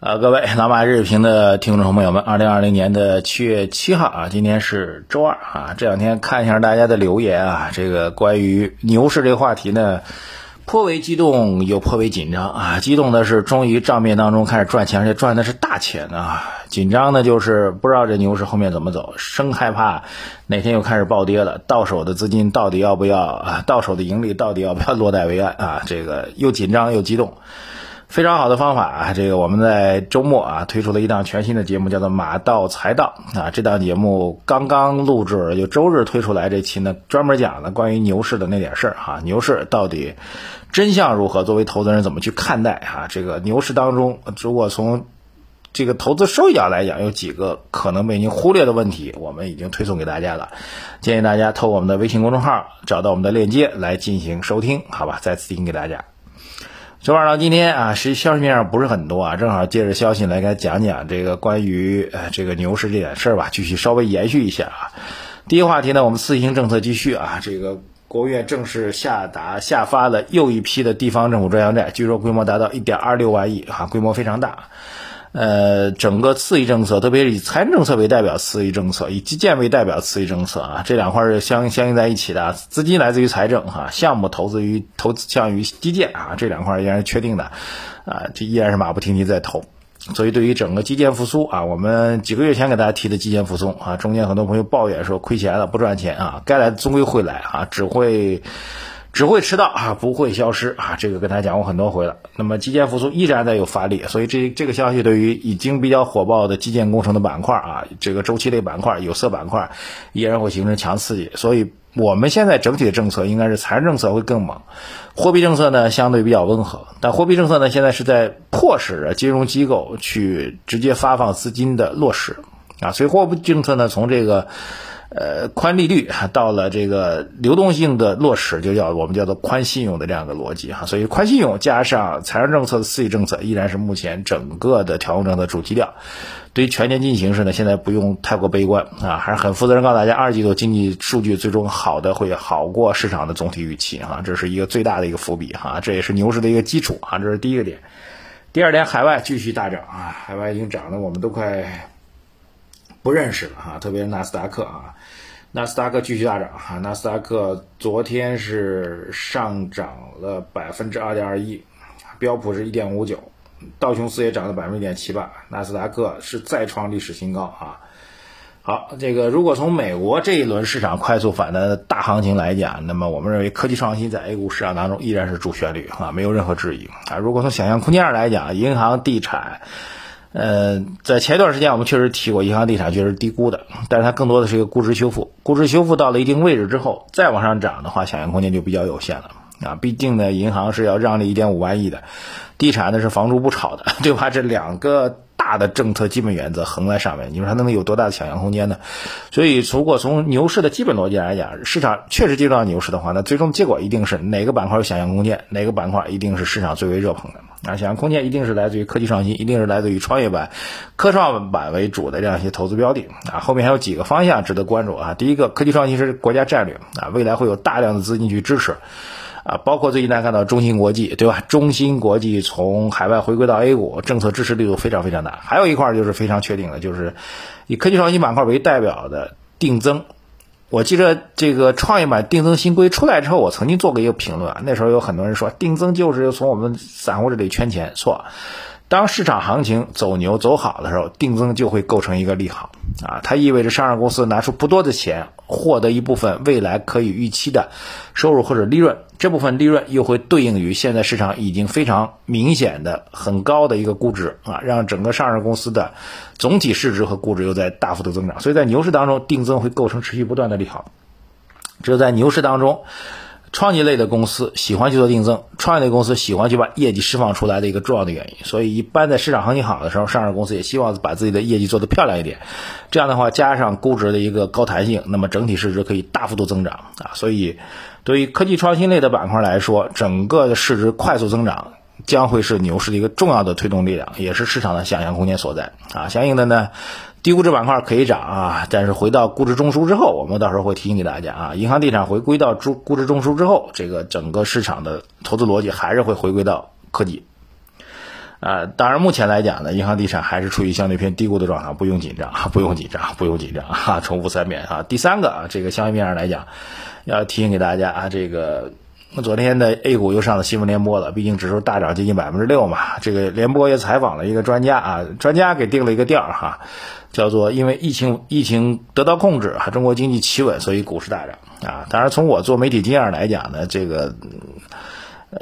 呃，各位老马日评的听众朋友们，二零二零年的七月七号啊，今天是周二啊。这两天看一下大家的留言啊，这个关于牛市这个话题呢，颇为激动又颇为紧张啊。激动的是，终于账面当中开始赚钱，而且赚的是大钱啊。紧张的就是不知道这牛市后面怎么走，生害怕哪天又开始暴跌了，到手的资金到底要不要啊？到手的盈利到底要不要落袋为安啊？这个又紧张又激动。非常好的方法啊！这个我们在周末啊推出了一档全新的节目，叫做《马到财到》啊。这档节目刚刚录制，就周日推出来。这期呢，专门讲了关于牛市的那点事儿哈。牛市到底真相如何？作为投资人怎么去看待啊？这个牛市当中，如果从这个投资收益角来讲，有几个可能被您忽略的问题，我们已经推送给大家了。建议大家透过我们的微信公众号找到我们的链接来进行收听，好吧？再次提醒给大家。昨晚到今天啊，实际消息面上不是很多啊，正好借着消息来给讲讲这个关于呃这个牛市这点事儿吧，继续稍微延续一下啊。第一个话题呢，我们四星政策继续啊，这个国务院正式下达下发了又一批的地方政府专项债，据说规模达到一点二六万亿啊，规模非常大。呃，整个刺激政策，特别是以财政政策为代表刺激政策，以基建为代表刺激政策啊，这两块是相相应在一起的。资金来自于财政哈，项目投资于投资向于基建啊，这两块依然是确定的啊，这依然是马不停蹄在投。所以对于整个基建复苏啊，我们几个月前给大家提的基建复苏啊，中间很多朋友抱怨说亏钱了不赚钱啊，该来的终归会来啊，只会。只会迟到啊，不会消失啊！这个跟大家讲过很多回了。那么基建复苏依然在有发力，所以这这个消息对于已经比较火爆的基建工程的板块啊，这个周期类板块、有色板块依然会形成强刺激。所以我们现在整体的政策应该是财政政策会更猛，货币政策呢相对比较温和。但货币政策呢现在是在迫使着金融机构去直接发放资金的落实啊，所以货币政策呢从这个。呃，宽利率到了这个流动性的落实，就叫我们叫做宽信用的这样一个逻辑哈。所以宽信用加上财政政策的刺激政策，依然是目前整个的调控政策主基调。对于全年经济形势呢，现在不用太过悲观啊，还是很负责任告诉大家，二季度经济数据最终好的会好过市场的总体预期哈，这是一个最大的一个伏笔哈，这也是牛市的一个基础啊，这是第一个点。第二点，海外继续大涨啊，海外已经涨得我们都快。不认识了哈，特别是纳斯达克啊，纳斯达克继续大涨哈，纳斯达克昨天是上涨了百分之二点二一，标普是一点五九，道琼斯也涨了百分之一点七八，纳斯达克是再创历史新高啊。好，这个如果从美国这一轮市场快速反弹的大行情来讲，那么我们认为科技创新在 A 股市场当中依然是主旋律啊，没有任何质疑啊。如果从想象空间上来讲，银行、地产。呃，在前一段时间，我们确实提过，银行地产确实低估的，但是它更多的是一个估值修复。估值修复到了一定位置之后，再往上涨的话，想象空间就比较有限了啊。毕竟呢，银行是要让利一点五万亿的，地产呢是房住不炒的，对吧？这两个。大的政策基本原则横在上面，你说它能有多大的想象空间呢？所以，如果从牛市的基本逻辑来讲，市场确实进入到牛市的话，那最终结果一定是哪个板块有想象空间，哪个板块一定是市场最为热捧的。啊，想象空间一定是来自于科技创新，一定是来自于创业板、科创板为主的这样一些投资标的。啊，后面还有几个方向值得关注啊。第一个，科技创新是国家战略啊，未来会有大量的资金去支持。啊，包括最近大家看到中芯国际，对吧？中芯国际从海外回归到 A 股，政策支持力度非常非常大。还有一块就是非常确定的，就是以科技创新板块为代表的定增。我记得这个创业板定增新规出来之后，我曾经做过一个评论啊，那时候有很多人说定增就是从我们散户这里圈钱，错。当市场行情走牛走好的时候，定增就会构成一个利好啊，它意味着上市公司拿出不多的钱，获得一部分未来可以预期的收入或者利润，这部分利润又会对应于现在市场已经非常明显的很高的一个估值啊，让整个上市公司的总体市值和估值又在大幅度增长，所以在牛市当中，定增会构成持续不断的利好，只有在牛市当中。创业类的公司喜欢去做定增，创业类公司喜欢去把业绩释放出来的一个重要的原因。所以，一般在市场行情好的时候，上市公司也希望把自己的业绩做得漂亮一点。这样的话，加上估值的一个高弹性，那么整体市值可以大幅度增长啊。所以，对于科技创新类的板块来说，整个的市值快速增长将会是牛市的一个重要的推动力量，也是市场的想象空间所在啊。相应的呢。低估值板块可以涨啊，但是回到估值中枢之后，我们到时候会提醒给大家啊，银行地产回归到估估值中枢之后，这个整个市场的投资逻辑还是会回归到科技。啊，当然目前来讲呢，银行地产还是处于相对偏低估的状态，不用紧张，不用紧张，不用紧张啊！重复三遍啊！第三个啊，这个相对面上来讲，要提醒给大家啊，这个昨天的 A 股又上了新闻联播了，毕竟指数大涨接近百分之六嘛。这个联播也采访了一个专家啊，专家给定了一个调儿哈，叫做因为疫情疫情得到控制啊，中国经济企稳，所以股市大涨啊。当然，从我做媒体经验来讲呢，这个。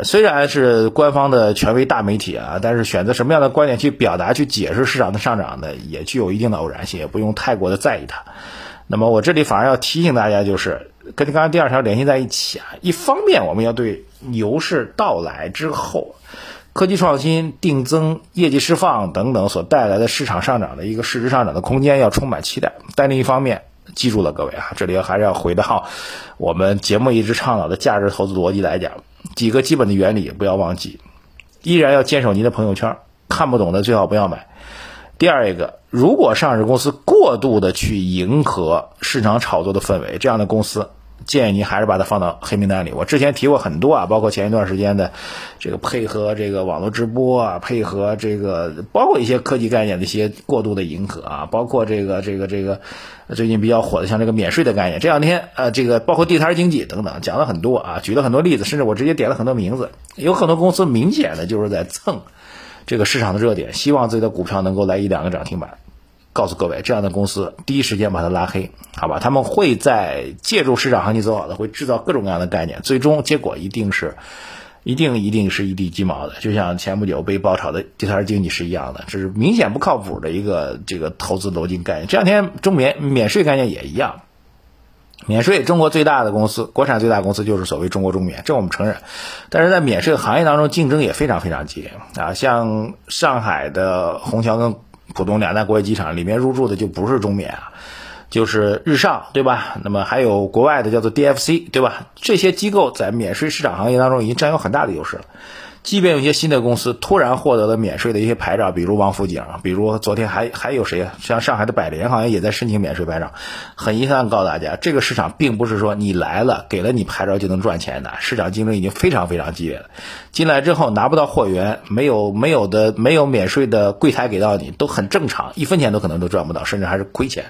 虽然是官方的权威大媒体啊，但是选择什么样的观点去表达、去解释市场的上涨呢，也具有一定的偶然性，也不用太过的在意它。那么我这里反而要提醒大家，就是跟刚才第二条联系在一起啊。一方面，我们要对牛市到来之后，科技创新、定增、业绩释放等等所带来的市场上涨的一个市值上涨的空间要充满期待。但另一方面，记住了各位啊，这里还是要回到我们节目一直倡导的价值投资逻辑来讲。几个基本的原理不要忘记，依然要坚守您的朋友圈，看不懂的最好不要买。第二一个，如果上市公司过度的去迎合市场炒作的氛围，这样的公司。建议您还是把它放到黑名单里。我之前提过很多啊，包括前一段时间的这个配合这个网络直播啊，配合这个包括一些科技概念的一些过度的迎合啊，包括这个这个这个最近比较火的像这个免税的概念，这两天呃这个包括地摊经济等等讲了很多啊，举了很多例子，甚至我直接点了很多名字，有很多公司明显的就是在蹭这个市场的热点，希望自己的股票能够来一两个涨停板。告诉各位，这样的公司第一时间把它拉黑，好吧？他们会在借助市场行情走好的，会制造各种各样的概念，最终结果一定是，一定一定是一地鸡毛的。就像前不久被爆炒的地摊经济是一样的，这是明显不靠谱的一个这个投资逻辑概念。这两天中免免税概念也一样，免税中国最大的公司，国产最大公司就是所谓中国中免，这我们承认。但是在免税行业当中，竞争也非常非常激烈啊，像上海的虹桥跟。浦东两大国际机场里面入驻的就不是中免啊，就是日上，对吧？那么还有国外的叫做 DFC，对吧？这些机构在免税市场行业当中已经占有很大的优势了。即便有些新的公司突然获得了免税的一些牌照，比如王府井，比如昨天还还有谁？像上海的百联好像也在申请免税牌照。很遗憾告诉大家，这个市场并不是说你来了给了你牌照就能赚钱的，市场竞争已经非常非常激烈了。进来之后拿不到货源，没有没有的没有免税的柜台给到你都很正常，一分钱都可能都赚不到，甚至还是亏钱。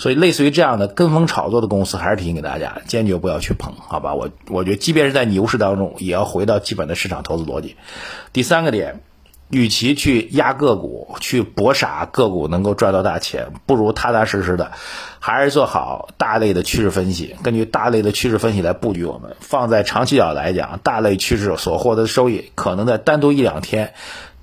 所以，类似于这样的跟风炒作的公司，还是提醒给大家，坚决不要去碰，好吧？我我觉得，即便是在牛市当中，也要回到基本的市场投资逻辑。第三个点，与其去压个股，去搏傻个股能够赚到大钱，不如踏踏实实的，还是做好大类的趋势分析，根据大类的趋势分析来布局。我们放在长期角来讲，大类趋势所获得的收益，可能在单独一两天。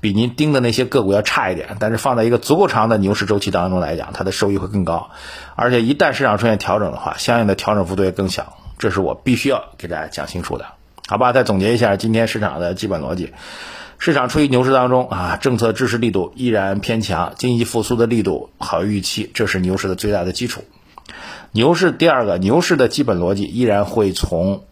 比您盯的那些个股要差一点，但是放在一个足够长的牛市周期当中来讲，它的收益会更高。而且一旦市场出现调整的话，相应的调整幅度也更小。这是我必须要给大家讲清楚的，好吧？再总结一下今天市场的基本逻辑：市场处于牛市当中啊，政策支持力度依然偏强，经济复苏的力度好于预期，这是牛市的最大的基础。牛市第二个，牛市的基本逻辑依然会从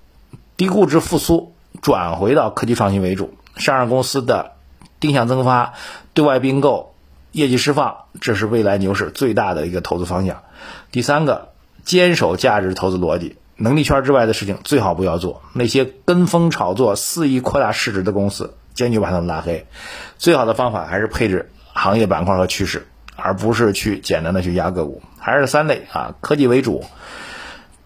低估值复苏转回到科技创新为主，上市公司的。定向增发、对外并购、业绩释放，这是未来牛市最大的一个投资方向。第三个，坚守价值投资逻辑，能力圈之外的事情最好不要做。那些跟风炒作、肆意扩大市值的公司，坚决把他们拉黑。最好的方法还是配置行业板块和趋势，而不是去简单的去压个股。还是三类啊，科技为主，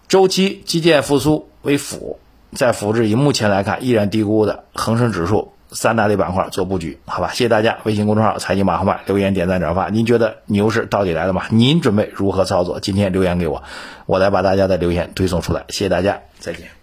周期基建复苏为辅，再辅之以目前来看依然低估的恒生指数。三大类板块做布局，好吧？谢谢大家。微信公众号“财经马后炮”留言点赞转发。您觉得牛市到底来了吗？您准备如何操作？今天留言给我，我来把大家的留言推送出来。谢谢大家，再见。